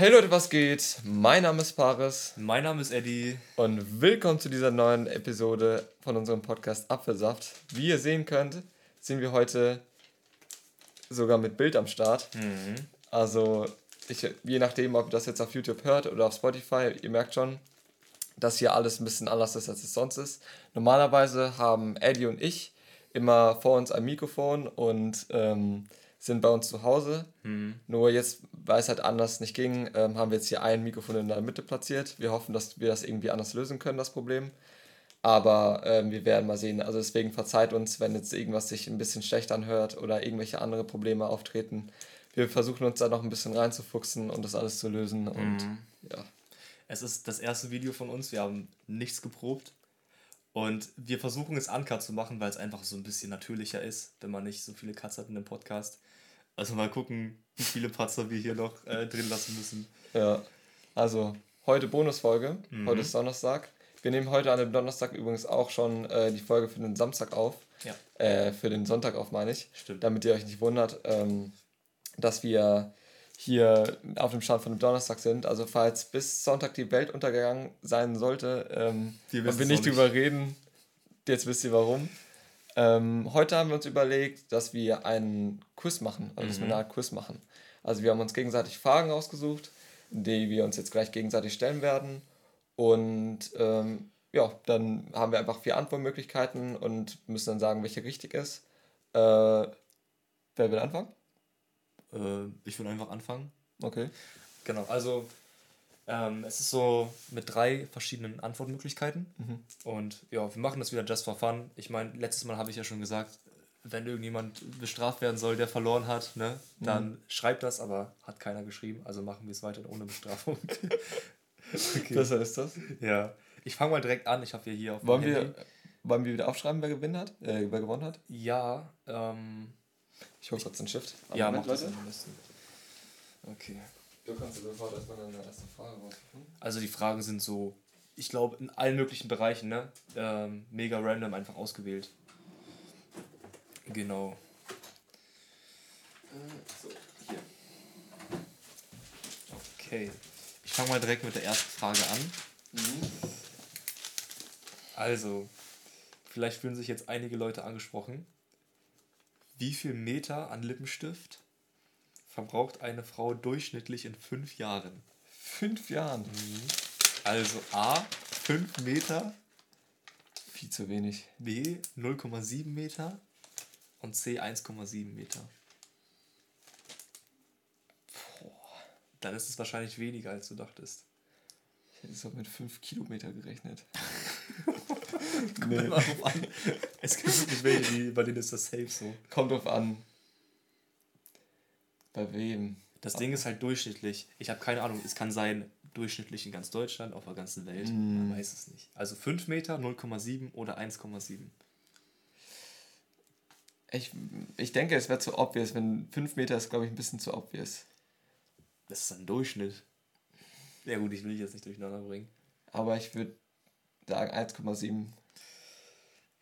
Hey Leute, was geht? Mein Name ist Paris. Mein Name ist Eddie. Und willkommen zu dieser neuen Episode von unserem Podcast Apfelsaft. Wie ihr sehen könnt, sind wir heute sogar mit Bild am Start. Mhm. Also, ich, je nachdem, ob ihr das jetzt auf YouTube hört oder auf Spotify, ihr merkt schon, dass hier alles ein bisschen anders ist, als es sonst ist. Normalerweise haben Eddie und ich immer vor uns ein Mikrofon und ähm, sind bei uns zu Hause. Mhm. Nur jetzt, weil es halt anders nicht ging, ähm, haben wir jetzt hier ein Mikrofon in der Mitte platziert. Wir hoffen, dass wir das irgendwie anders lösen können, das Problem. Aber ähm, wir werden mal sehen. Also deswegen verzeiht uns, wenn jetzt irgendwas sich ein bisschen schlecht anhört oder irgendwelche andere Probleme auftreten. Wir versuchen uns da noch ein bisschen reinzufuchsen und das alles zu lösen. Und Mhm. ja. Es ist das erste Video von uns. Wir haben nichts geprobt. Und wir versuchen es uncut zu machen, weil es einfach so ein bisschen natürlicher ist, wenn man nicht so viele Cuts hat in dem Podcast. Also mal gucken, wie viele Patzer wir hier noch äh, drin lassen müssen. Ja, also heute Bonusfolge. Mhm. Heute ist Donnerstag. Wir nehmen heute an dem Donnerstag übrigens auch schon äh, die Folge für den Samstag auf. Ja. Äh, für den Sonntag auf, meine ich. Stimmt. Damit ihr euch nicht wundert, ähm, dass wir hier auf dem Stand von dem Donnerstag sind. Also falls bis Sonntag die Welt untergegangen sein sollte ähm, Wir und wir nicht. drüber reden, jetzt wisst ihr warum. Ähm, heute haben wir uns überlegt, dass wir einen Quiz machen, also dass wir Mhm. eine Art Quiz machen. Also wir haben uns gegenseitig Fragen ausgesucht, die wir uns jetzt gleich gegenseitig stellen werden. Und ähm, ja, dann haben wir einfach vier Antwortmöglichkeiten und müssen dann sagen, welche richtig ist. Äh, wer will anfangen? Äh, ich will einfach anfangen. Okay. Genau, also ähm, es ist so mit drei verschiedenen Antwortmöglichkeiten. Mhm. Und ja, wir machen das wieder just for fun. Ich meine, letztes Mal habe ich ja schon gesagt, wenn irgendjemand bestraft werden soll, der verloren hat, ne, dann schreibt das, aber hat keiner geschrieben. Also machen wir es weiter ohne Bestrafung. okay. Besser ist das. ja. Ich fange mal direkt an. Ich habe hier auf Wollen wir, wollen wir wieder aufschreiben, wer gewonnen hat? Äh, wer gewonnen hat? Ja, ähm, Ich hole kurz den Shift. ja, Moment, mach das am besten. Okay. Du kannst sofort erstmal deine erste Frage raussuchen. Also die Fragen sind so, ich glaube, in allen möglichen Bereichen, ne? Ähm, mega random einfach ausgewählt. Genau. So, hier. Okay. Ich fange mal direkt mit der ersten Frage an. Also, vielleicht fühlen sich jetzt einige Leute angesprochen. Wie viel Meter an Lippenstift verbraucht eine Frau durchschnittlich in fünf Jahren? Fünf Jahren. Also A, 5 Meter, Viel zu wenig. B, 0,7 Meter und C, 1,7 Meter. Dann ist es wahrscheinlich weniger, als du dachtest. Ich hätte so mit fünf Kilometer gerechnet. Kommt immer drauf an. Es gibt wirklich welche, die, bei denen ist das safe so. Kommt drauf an. Bei wem? Das Ding ist halt durchschnittlich. Ich habe keine Ahnung, es kann sein durchschnittlich in ganz Deutschland, auf der ganzen Welt. Man weiß es nicht. Also 5 Meter, 0,7 oder 1,7. Ich, ich denke, es wäre zu obvious. Wenn fünf Meter ist, glaube ich, ein bisschen zu obvious. Das ist ein Durchschnitt. Ja gut, ich will dich jetzt nicht durcheinander bringen. Aber ich würde sagen 1,7.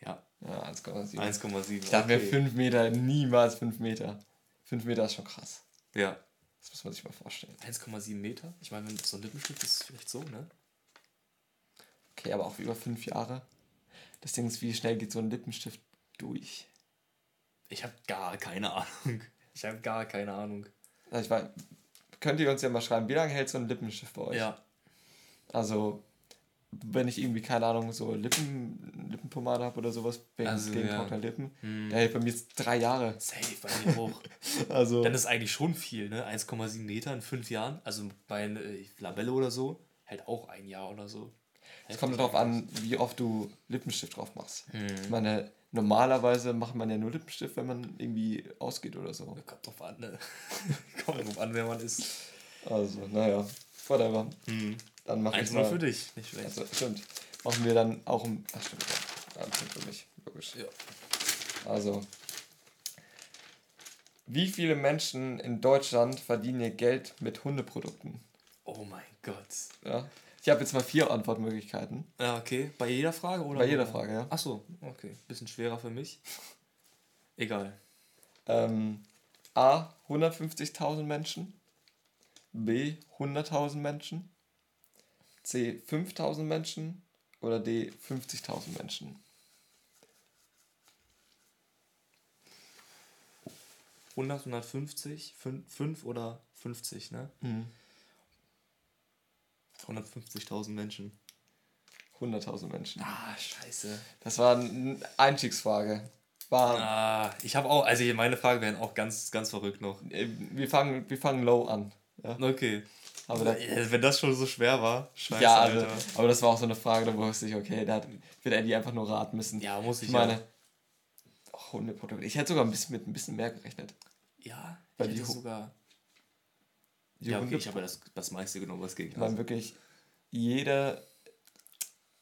Ja, Ja, 1,7. 1,7. Ich dachte mir 5 Meter, niemals 5 Meter. 5 Meter ist schon krass. Ja. Das muss man sich mal vorstellen. 1,7 Meter? Ich meine, wenn so ein Lippenstift ist, ist es vielleicht so, ne? Okay, aber auch über 5 Jahre. Das Ding ist, wie schnell geht so ein Lippenstift durch? Ich habe gar keine Ahnung. Ich habe gar keine Ahnung. Also ich weiß, könnt ihr uns ja mal schreiben, wie lange hält so ein Lippenstift bei euch? Ja. Also, wenn ich irgendwie, keine Ahnung, so Lippen, Lippenpomade habe oder sowas, wegen Also, gegen ja. trockene Lippen, Hm. hält bei mir jetzt drei Jahre. Safe bei mir hoch. Also, Dann ist eigentlich schon viel, ne? 1,7 Meter in fünf Jahren. Also bei äh, Labelle oder so hält auch ein Jahr oder so. es kommt darauf an, wie oft du Lippenstift drauf machst. Hm. Ich meine, normalerweise macht man ja nur Lippenstift, wenn man irgendwie ausgeht oder so. Kommt drauf an, ne? kommt drauf an, wer man ist. Also, naja, whatever. Hm. Dann mach ich 1 mal. für dich, nicht schlecht. Also, stimmt. Machen wir dann auch ein. Ach, stimmt. Punkt für mich. Logisch. Ja. Also. Wie viele Menschen in Deutschland verdienen ihr Geld mit Hundeprodukten? Oh mein Gott. Ja. Ich habe jetzt mal vier Antwortmöglichkeiten. Ja, okay. Bei jeder Frage oder? Bei jeder Frage, ja. Ach so, okay. Bisschen schwerer für mich. Egal. Ähm, A. 150.000 Menschen. B 100.000 Menschen, C 5.000 Menschen oder D 50.000 Menschen? 100, 150, 5 oder 50, ne? Mhm. 150.000 Menschen. 100.000 Menschen. Ah, scheiße. Das war eine Einstiegsfrage. War, Ah, ich habe auch, also meine Fragen wären auch ganz, ganz verrückt noch. äh, wir, fangen, wir fangen low an. Ja, Okay. aber da, Äh, Wenn das schon so schwer war, scheiße, ja also, aber das war auch so eine Frage, da wusste ich, okay, da wird Eddie einfach nur raten müssen. Ja, muss ich Ich meine, oh, Hundeprotokoll. Ich hätte sogar ein bisschen mit ein bisschen mehr gerechnet. Ja, Weil ich die hätte sogar... Ja, okay, ich habe ja das, das meiste genommen, was ging. Ich meine wirklich, jeder,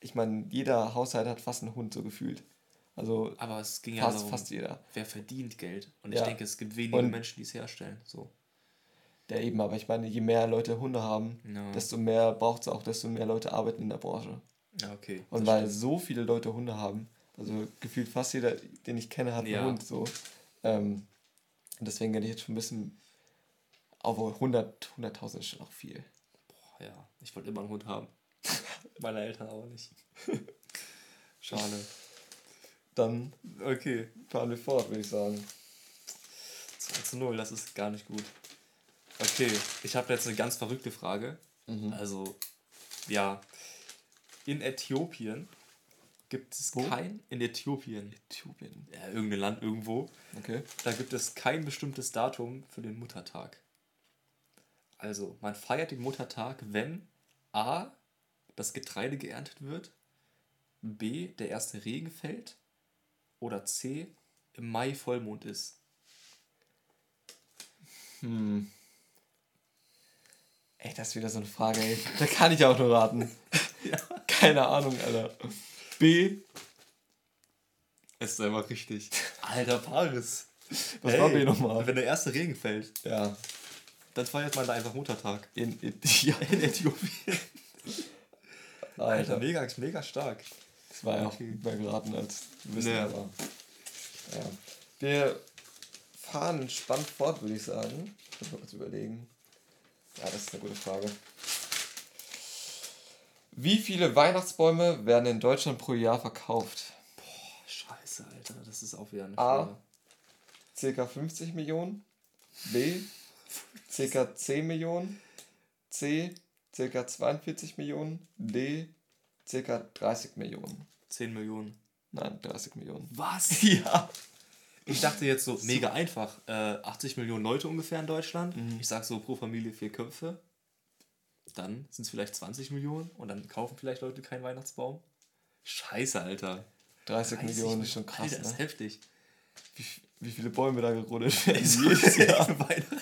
ich meine, jeder Haushalt hat fast einen Hund so gefühlt. Also Aber es ging ja fast, darum, fast jeder. wer verdient Geld. Und Ja. ich denke, es gibt wenige Und- Menschen, die es herstellen. So. Der eben, aber ich meine, je mehr Leute Hunde haben, Ja. desto mehr braucht es auch, desto mehr Leute arbeiten in der Branche. Ja, okay. Und weil stimmt. so viele Leute Hunde haben, also gefühlt fast jeder, den ich kenne, hat Ja. einen Hund so. Ähm, und deswegen hätte ich jetzt schon ein bisschen, obwohl 100, 100.000 ist schon auch viel. Boah, ja, ich wollte immer einen Hund haben. Meine Eltern aber nicht. Schade. Dann Okay. fahren wir fort, würde ich sagen. 2 zu 0, das ist gar nicht gut. Okay, ich habe jetzt eine ganz verrückte Frage. Mhm. Also, ja. In Äthiopien gibt es Wo? kein. In Äthiopien. Äthiopien. Ja, irgendein Land irgendwo. Okay. Da gibt es kein bestimmtes Datum für den Muttertag. Also, man feiert den Muttertag, wenn A. das Getreide geerntet wird, B. der erste Regen fällt oder C. im Mai Vollmond ist. Hm. Ey, das ist wieder so eine Frage, ey. Da kann ich auch nur raten. Ja. Keine Ahnung, Alter. B. Es ist einfach richtig. Alter Paris. Was war B nochmal? Wenn der erste Regen fällt, Ja. dann feiert man da einfach Muttertag. In, in, ja. In Äthiopien. Alter, Alter. mega, mega stark. Das war ja auch mehr geraten als wissen, Ja. aber. Ja. Wir fahren entspannt fort, würde ich sagen. Ich muss mal kurz überlegen. Ja, das ist eine gute Frage. Wie viele Weihnachtsbäume werden in Deutschland pro Jahr verkauft? Boah, scheiße, Alter, das ist auch wieder eine A. Frage. Circa 50 Millionen. B. Circa 10 Millionen. C. Circa 42 Millionen. D. Circa 30 Millionen. 10 Millionen. Nein, 30 Millionen. Was? Ja. Ich dachte jetzt so, mega einfach. Äh, 80 Millionen Leute ungefähr in Deutschland. Mhm. Ich sag so pro Familie vier Köpfe. Dann sind es vielleicht 20 Millionen und dann kaufen vielleicht Leute keinen Weihnachtsbaum. Scheiße, Alter. 30 Millionen ist schon Alter, krass, ist ne? heftig. Wie, wie viele Bäume da gerodet werden. Jedes Jahr für Weihnachten.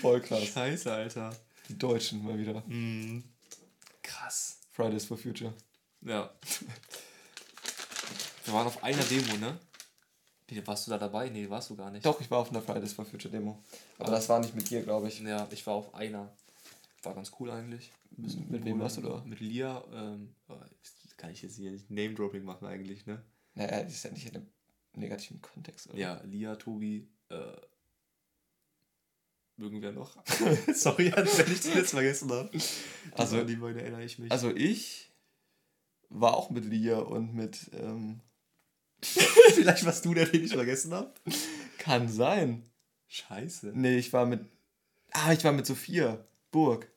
Voll krass. Scheiße, Alter. Die Deutschen mal wieder. Mhm. Krass. Fridays for Future. Ja. Wir waren auf einer Demo, ne? Nee, warst du da dabei? Nee, warst du gar nicht. Doch, ich war auf einer Fridays for Future Demo. Aber Ah. das war nicht mit dir, glaube ich. Ja, ich war auf einer. War ganz cool eigentlich. Mit, mit wem warst du da? Mit Lia. Ähm, oh, kann ich jetzt hier nicht Name-Dropping machen eigentlich, ne? Naja, das ist ja nicht in einem negativen Kontext, oder? Ja, Lia, Tobi, äh, irgendwer noch. Sorry, wenn ich das jetzt vergessen habe. Also- Also, die meine erinnere ich mich. Also ich war auch mit Lia und mit... Ähm, vielleicht warst du der, den ich vergessen habe. kann sein. Scheiße. Nee, ich war mit... Ah, ich war mit Sophia Burg.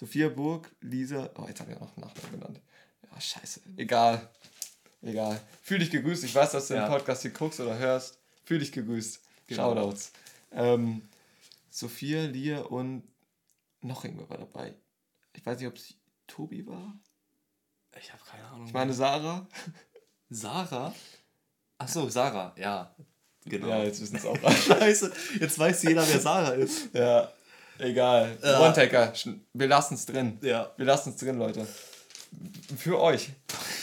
Sophia Burg, Lisa... Oh, jetzt habe ich auch noch einen Nachnamen genannt. Ja, scheiße. Egal. Egal. Fühl dich gegrüßt. Ich weiß, dass du Ja. den Podcast hier guckst oder hörst. Fühl dich gegrüßt. Genau. Shoutouts. Ähm, Sophia, Lia und noch irgendwer war dabei. Ich weiß nicht, ob es Tobi war. Ich habe keine Ahnung. Ich meine Sarah. Sarah? Achso, Sarah, ja. Genau. Ja, jetzt wissen es auch alle. Scheiße, jetzt weiß jeder, wer Sarah ist. ja, egal. Ja. One-Taker. Wir lassen es drin. Ja. Wir lassen es drin, Leute. Für euch.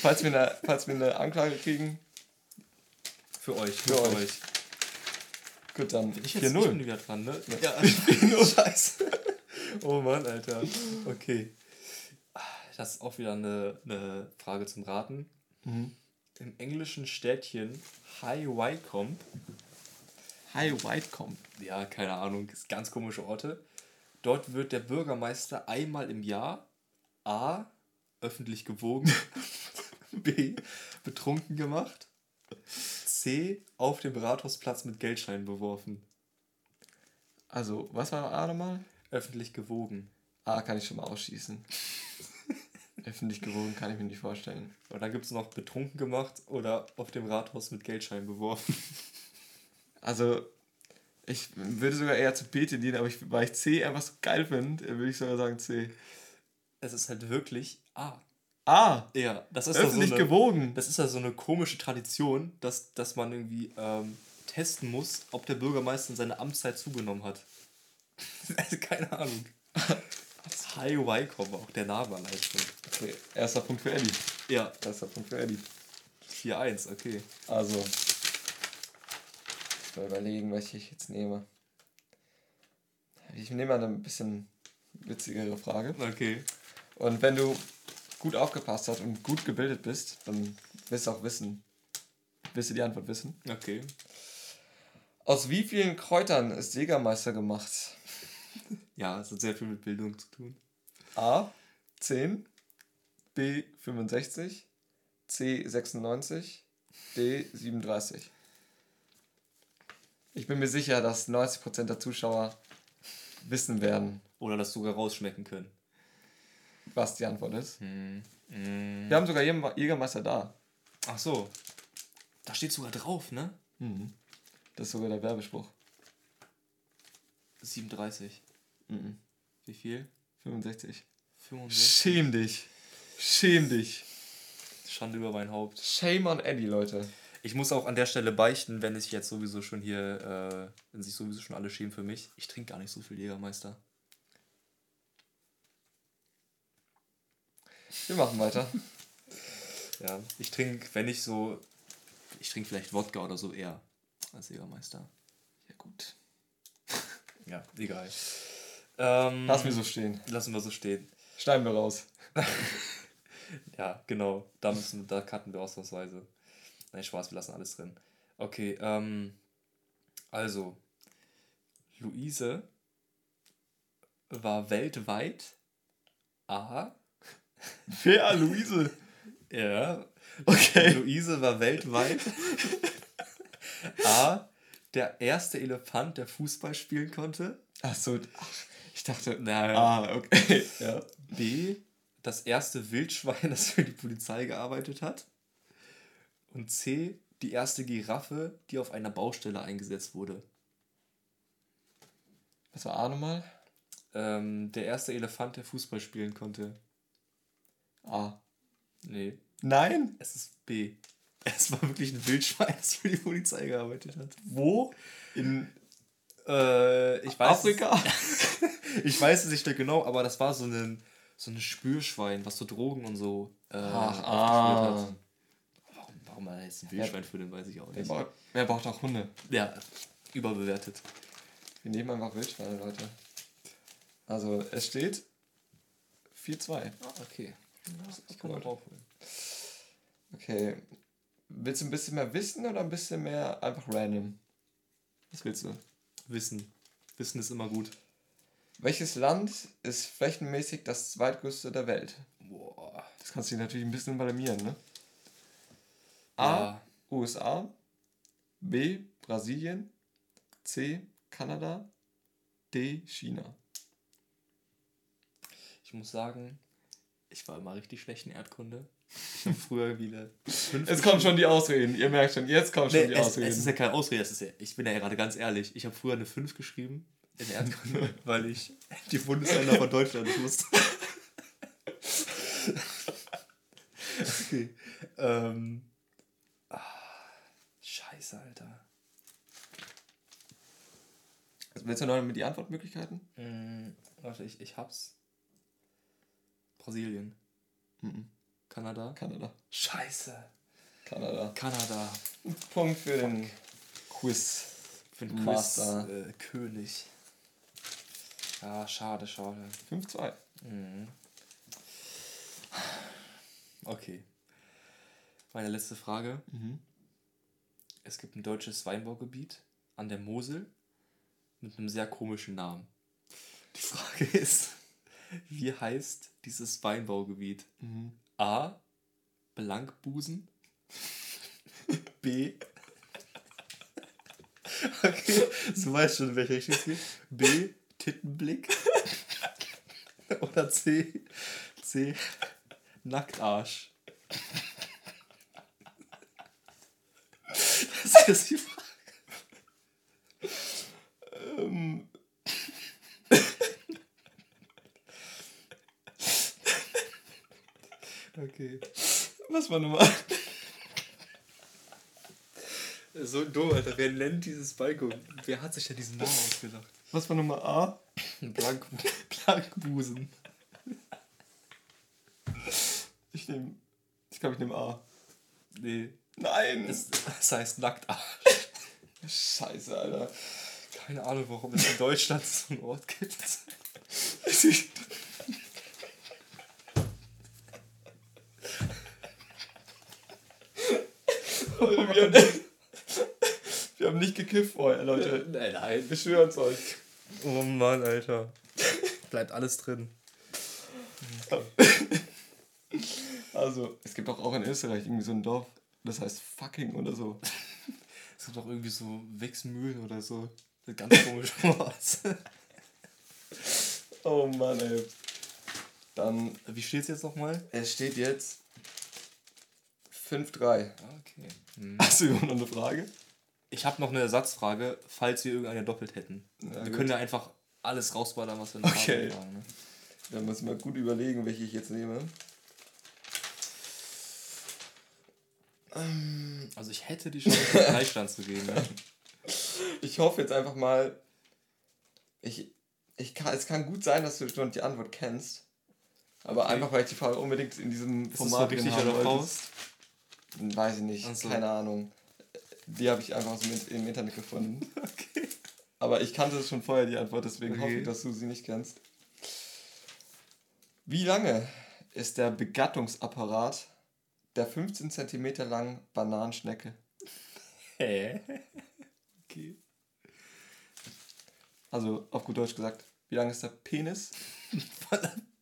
Falls wir eine, falls wir eine Anklage kriegen, Für euch. Für nur euch. gut, dann Ich jetzt ich bin 4-0. wieder dran, ne? Ja, 4-0. Scheiße. Oh Mann, Alter. Okay. Das ist auch wieder eine, eine Frage zum Raten. Mhm. Im englischen Städtchen High Wycombe, Hi, Whitecomb. ja, keine Ahnung, ist ganz komische Orte, Dort wird der Bürgermeister einmal im Jahr A. öffentlich gewogen, B. betrunken gemacht, C. auf dem Rathausplatz mit Geldscheinen beworfen. Also, was war A nochmal? Öffentlich gewogen. A kann ich schon mal ausschießen. Öffentlich gewogen kann ich mir nicht vorstellen. Und dann gibt es noch betrunken gemacht oder auf dem Rathaus mit Geldscheinen beworfen. Also, ich würde sogar eher zu B tendieren, aber ich, weil ich C einfach so geil finde, würde ich sogar sagen C. Es ist halt wirklich A. A. Ja, das ist Öffentlich so eine, gewogen. Das ist ja so eine komische Tradition, dass, dass man irgendwie ähm, testen muss, ob der Bürgermeister in seiner Amtszeit zugenommen hat. also keine Ahnung. Hi Wycombe, auch der Name allein schon. Okay, erster Punkt für Eddie. Ja. Erster Punkt für Eddie. 4-1, okay. Also, mal überlegen, welche ich jetzt nehme. Ich nehme mal eine bisschen witzigere Frage. Okay. Und wenn du gut aufgepasst hast und gut gebildet bist, dann wirst du auch wissen, wirst du die Antwort wissen. Okay. Aus wie vielen Kräutern ist Jägermeister gemacht? Ja, es hat sehr viel mit Bildung zu tun. A 10, B 65, C 96, D 37. Ich bin mir sicher, dass 90% der Zuschauer wissen werden, Oder das sogar rausschmecken können. was die Antwort ist. Hm. Hm. Wir haben sogar Jäger- Jägermeister da. Ach so. Da steht sogar drauf, ne? Mhm. Das ist sogar der Werbespruch. 37. Mhm. Wie viel? 65. 65. Schäm dich. Schäm dich. Schande über mein Haupt. Shame on Eddie, Leute. Ich muss auch an der Stelle beichten, wenn ich jetzt sowieso schon hier, äh, wenn sich sowieso schon alle schämen für mich. Ich trinke gar nicht so viel Jägermeister. Wir machen weiter. Ja. Ich trinke, wenn ich so, ich trinke vielleicht Wodka oder so eher als Jägermeister. Ja, gut. Ja, egal. Ähm, Lass mir so stehen. Lassen wir so stehen. Schneiden wir raus. Ja, genau. Da müssen, da cutten wir ausnahmsweise. Nein, Spaß, wir lassen alles drin. Okay, ähm, also, Luise war weltweit A. Wer, Luise? Ja. Okay. Luise war weltweit A. Der erste Elefant, der Fußball spielen konnte. Ach so, ich dachte. Nein. Ah, okay. Ja. B. Das erste Wildschwein, das für die Polizei gearbeitet hat. Und C. Die erste Giraffe, die auf einer Baustelle eingesetzt wurde. Was war A nochmal? Ähm, der erste Elefant, der Fußball spielen konnte. A. Nee, Nein? es ist B. Es war wirklich ein Wildschwein, das für die Polizei gearbeitet hat. Wo? In Äh, ich weiß Afrika? Ich weiß es nicht mehr genau, aber das war so ein, so ein Spürschwein, was so Drogen und so äh, Ach, ah. hat. Warum, man jetzt ein Wildschwein für den, weiß ich auch Wer nicht. braucht, wer braucht auch Hunde? Ja, überbewertet. Wir nehmen einfach Wildschweine, Leute. Also, es steht 4-2. Ah, okay. Ich kann noch aufholen. Okay. Willst du ein bisschen mehr wissen oder ein bisschen mehr einfach random? Was willst du? Wissen. Wissen ist immer gut. Welches Land ist flächenmäßig das zweitgrößte der Welt? Boah. Das kannst du dir natürlich ein bisschen blamieren, ne? A. USA. B. Brasilien. C. Kanada. D. China. Ich muss sagen, ich war immer richtig schlecht in Erdkunde. Früher wieder. Jetzt kommen schon die Ausreden. Ihr merkt schon, jetzt kommen schon Nee, die es, Ausreden. es ist ja keine Ausrede, es ist ja, ich bin ja gerade ganz ehrlich. Ich habe früher eine 5 geschrieben in Erdkunde, weil ich die Bundesländer von Deutschland nicht wusste. okay. Ähm. Scheiße, Alter. Willst du noch mit die Antwortmöglichkeiten? Hm, warte, ich, ich hab's. Brasilien. Mhm. Kanada. Kanada. Scheiße. Kanada. Kanada. Punkt für den Quiz. Für den Quiz Master. äh, König. Ja, schade, schade. 5-2. Mhm. Okay. Meine letzte Frage. Mhm. Es gibt ein deutsches Weinbaugebiet an der Mosel mit einem sehr komischen Namen. Die Frage ist, wie heißt dieses Weinbaugebiet? Mhm. A. Blankbusen. B. Okay, du weißt schon, in welche Richtung es geht. B. Tittenblick. Oder C. C. Nacktarsch. Das ist die Frage. Ähm. Okay. Was war Nummer? So dumm, Alter. Wer nennt dieses Balkon? Wer hat sich ja diesen Namen ausgedacht? Was war Nummer A? Blank, Blankbusen. Ich nehme. Ich glaube, ich nehme A. Nee. Nein! Das, das heißt Nacktarsch. Scheiße, Alter. Keine Ahnung, warum es in Deutschland so einen Ort gibt. wir, haben nicht, wir haben nicht gekifft vorher, Leute. Nein, nein. Wir schwören es euch. Oh Mann, Alter. Bleibt alles drin. Also, es gibt auch, auch in Österreich irgendwie so ein Dorf, das heißt fucking oder so. Es gibt auch irgendwie so Wechsmühlen oder so. Das ist Ganz komisch aus. Oh Mann, ey. Dann, Wie steht's jetzt nochmal? es steht jetzt 5-3. Okay. Hm. Hast du noch eine Frage? Ich habe noch eine Ersatzfrage, falls wir irgendeine doppelt hätten. Ja, wir gut. können ja einfach alles rausballern, was wir noch Okay. haben. Ne? Da muss ich mal gut überlegen, welche ich jetzt nehme. Ähm, Also ich hätte die Chance, Gleichstand zu gehen. Ne? Ich hoffe jetzt einfach mal. Ich, ich kann, es kann gut sein, dass du schon die Antwort kennst. Aber Okay. einfach, weil ich die Frage unbedingt in diesem Ist Format richtig haben oder. Faust? Weiß ich nicht, so. keine Ahnung. Die habe ich einfach aus dem, im Internet gefunden. Okay. Aber ich kannte schon vorher die Antwort, deswegen Okay. hoffe ich, dass du sie nicht kennst. Wie lange ist der Begattungsapparat der 15 cm langen Bananenschnecke? Hä? Okay. Also auf gut Deutsch gesagt, wie lang ist der Penis?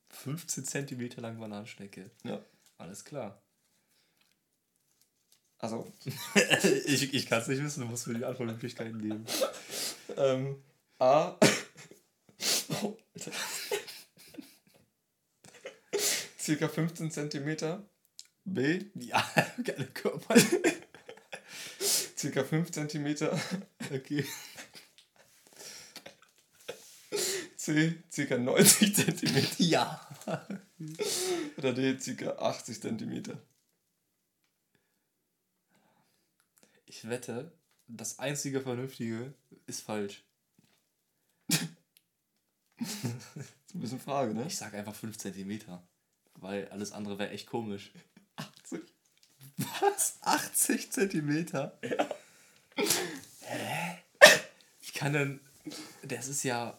15 cm lang Bananenschnecke. Ja. Alles klar. Also, ich ich kann es nicht wissen, du musst mir die Antwortmöglichkeiten geben. ähm, A. Oh, Alter. Circa 15 cm. B. Ja, geile Körper. Circa 5 cm. Okay. C. Circa 90 cm. Ja. Oder D. Circa 80 cm. Ich wette, das einzige Vernünftige ist falsch. Das ist ein bisschen Frage, ne? Ich sag einfach 5 cm. Weil alles andere wäre echt komisch. 80. Was? 80 Zentimeter? Ja. Hä? Wie kann denn. Das ist ja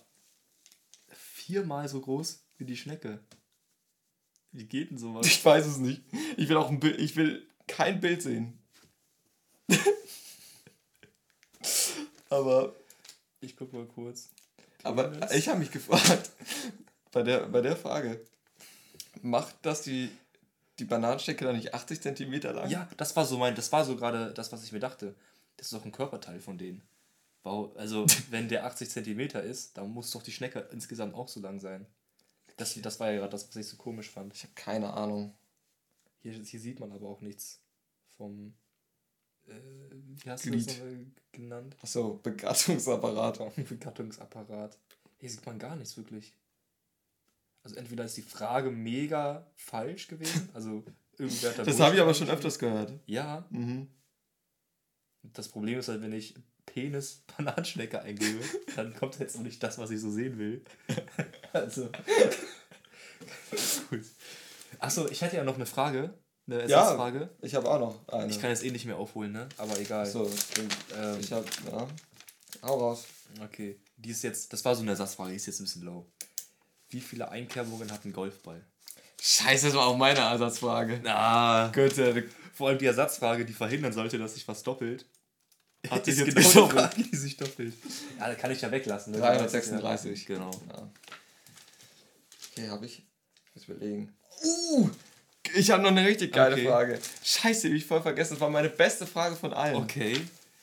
viermal so groß wie die Schnecke. Wie geht denn sowas? Ich weiß es nicht. Ich will auch ein Bild. Ich will kein Bild sehen. aber Ich guck mal kurz. aber ich habe mich gefragt, bei der, bei der Frage, macht das die, die Bananenstecke dann nicht 80 cm lang? Ja, das war so mein, das war so gerade das, was ich mir dachte. Das ist doch ein Körperteil von denen. Wow, also wenn der 80 Zentimeter ist, dann muss doch die Schnecke insgesamt auch so lang sein. Das, das war ja gerade das, was ich so komisch fand. Ich habe keine Ahnung. Hier, hier sieht man aber auch nichts vom. Äh, wie hast Glied. du das nochmal genannt? Achso, Begattungsapparat. Begattungsapparat. Hier sieht man gar nichts wirklich. Also entweder ist die Frage mega falsch gewesen, also irgendwer hat da Das habe ich aber schon öfters gehört. Ja, Mhm. das Problem ist halt, wenn ich Penis Bananenschnecke eingebe, dann kommt jetzt noch nicht das, was ich so sehen will. also. Gut. Achso, ich hätte ja noch eine Frage. Eine Ersatzfrage. Ich habe auch noch eine. Ich kann jetzt eh nicht mehr aufholen, ne? Aber egal. Achso, Ähm, ich habe. Ja. Hau raus. okay. Die ist jetzt, das war so eine Ersatzfrage, die ist jetzt ein bisschen low. Wie viele Einkerbungen hat ein Golfball? Scheiße, das war auch meine Ersatzfrage. Ah. Götte, Vor allem die Ersatzfrage, die verhindern sollte, dass sich was doppelt. Hat sich jetzt genau so die Frage, die sich doppelt. Ja, da kann ich ja weglassen. Ne? 336. Genau. Ja. Okay, habe ich. Ich muss überlegen. Uh! Ich habe noch eine richtig geile Okay. Frage. Scheiße, die hab ich voll vergessen. Das war meine beste Frage von allen. Okay.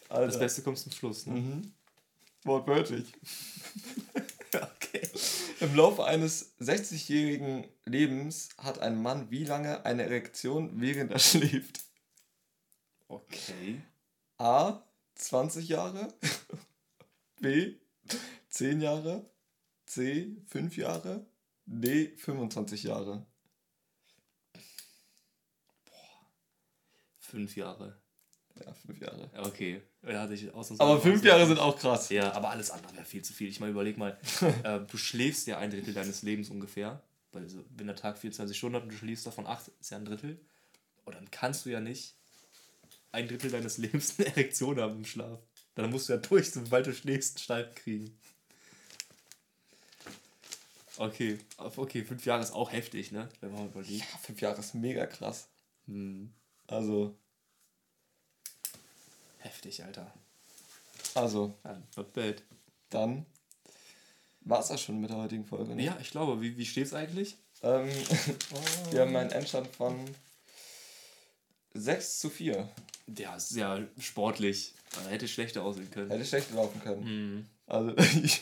Alter. Das Beste kommt zum Schluss, ne? Mhm. Wortwörtlich. Okay. Im Laufe eines 60-jährigen Lebens hat ein Mann wie lange eine Erektion, während er schläft? Okay. A. 20 Jahre. B. 10 Jahre. C. 5 Jahre. D. 25 Jahre. Fünf Jahre. Ja, 5 Jahre. Ja, Okay. Ja, Aber 5 Jahre sind auch krass. Ja, aber alles andere wäre viel zu viel. Ich meine, überleg mal, äh, du schläfst ja ein Drittel deines Lebens ungefähr. Weil so, wenn der Tag 24 Stunden hat und du schläfst davon 8, ist ja ein Drittel. Und dann kannst du ja nicht ein Drittel deines Lebens eine Erektion haben im Schlaf. Dann musst du ja durch, sobald du schläfst, Steif kriegen. Okay, okay, fünf Jahre ist auch heftig, ne? Wenn man überlegt. Ja, 5 Jahre ist mega krass. Hm, Also, heftig, Alter. also, Ja, not bad. dann war es das schon mit der heutigen Folge. Ne? Ja, ich glaube, wie, wie steht's eigentlich? Ähm, wir haben einen Endstand von 6 zu 4. Ja, sehr sportlich. Man hätte schlechter aussehen können. Hätte schlecht laufen können. Mhm. Also, ich,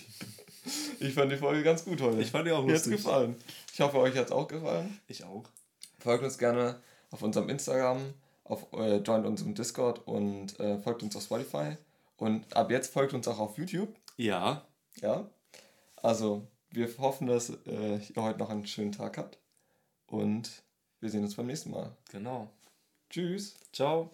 ich fand die Folge ganz gut heute. Ich fand die auch Mir hat's lustig. gefallen. Ich hoffe, euch hat es auch gefallen. Ich auch. Folgt uns gerne auf unserem Instagram, auf, äh, joint unserem Discord und äh, folgt uns auf Spotify. Und ab jetzt folgt uns auch auf YouTube. Ja, Ja. Also, wir hoffen, dass äh, ihr heute noch einen schönen Tag habt. Und wir sehen uns beim nächsten Mal. genau. Tschüss. Ciao.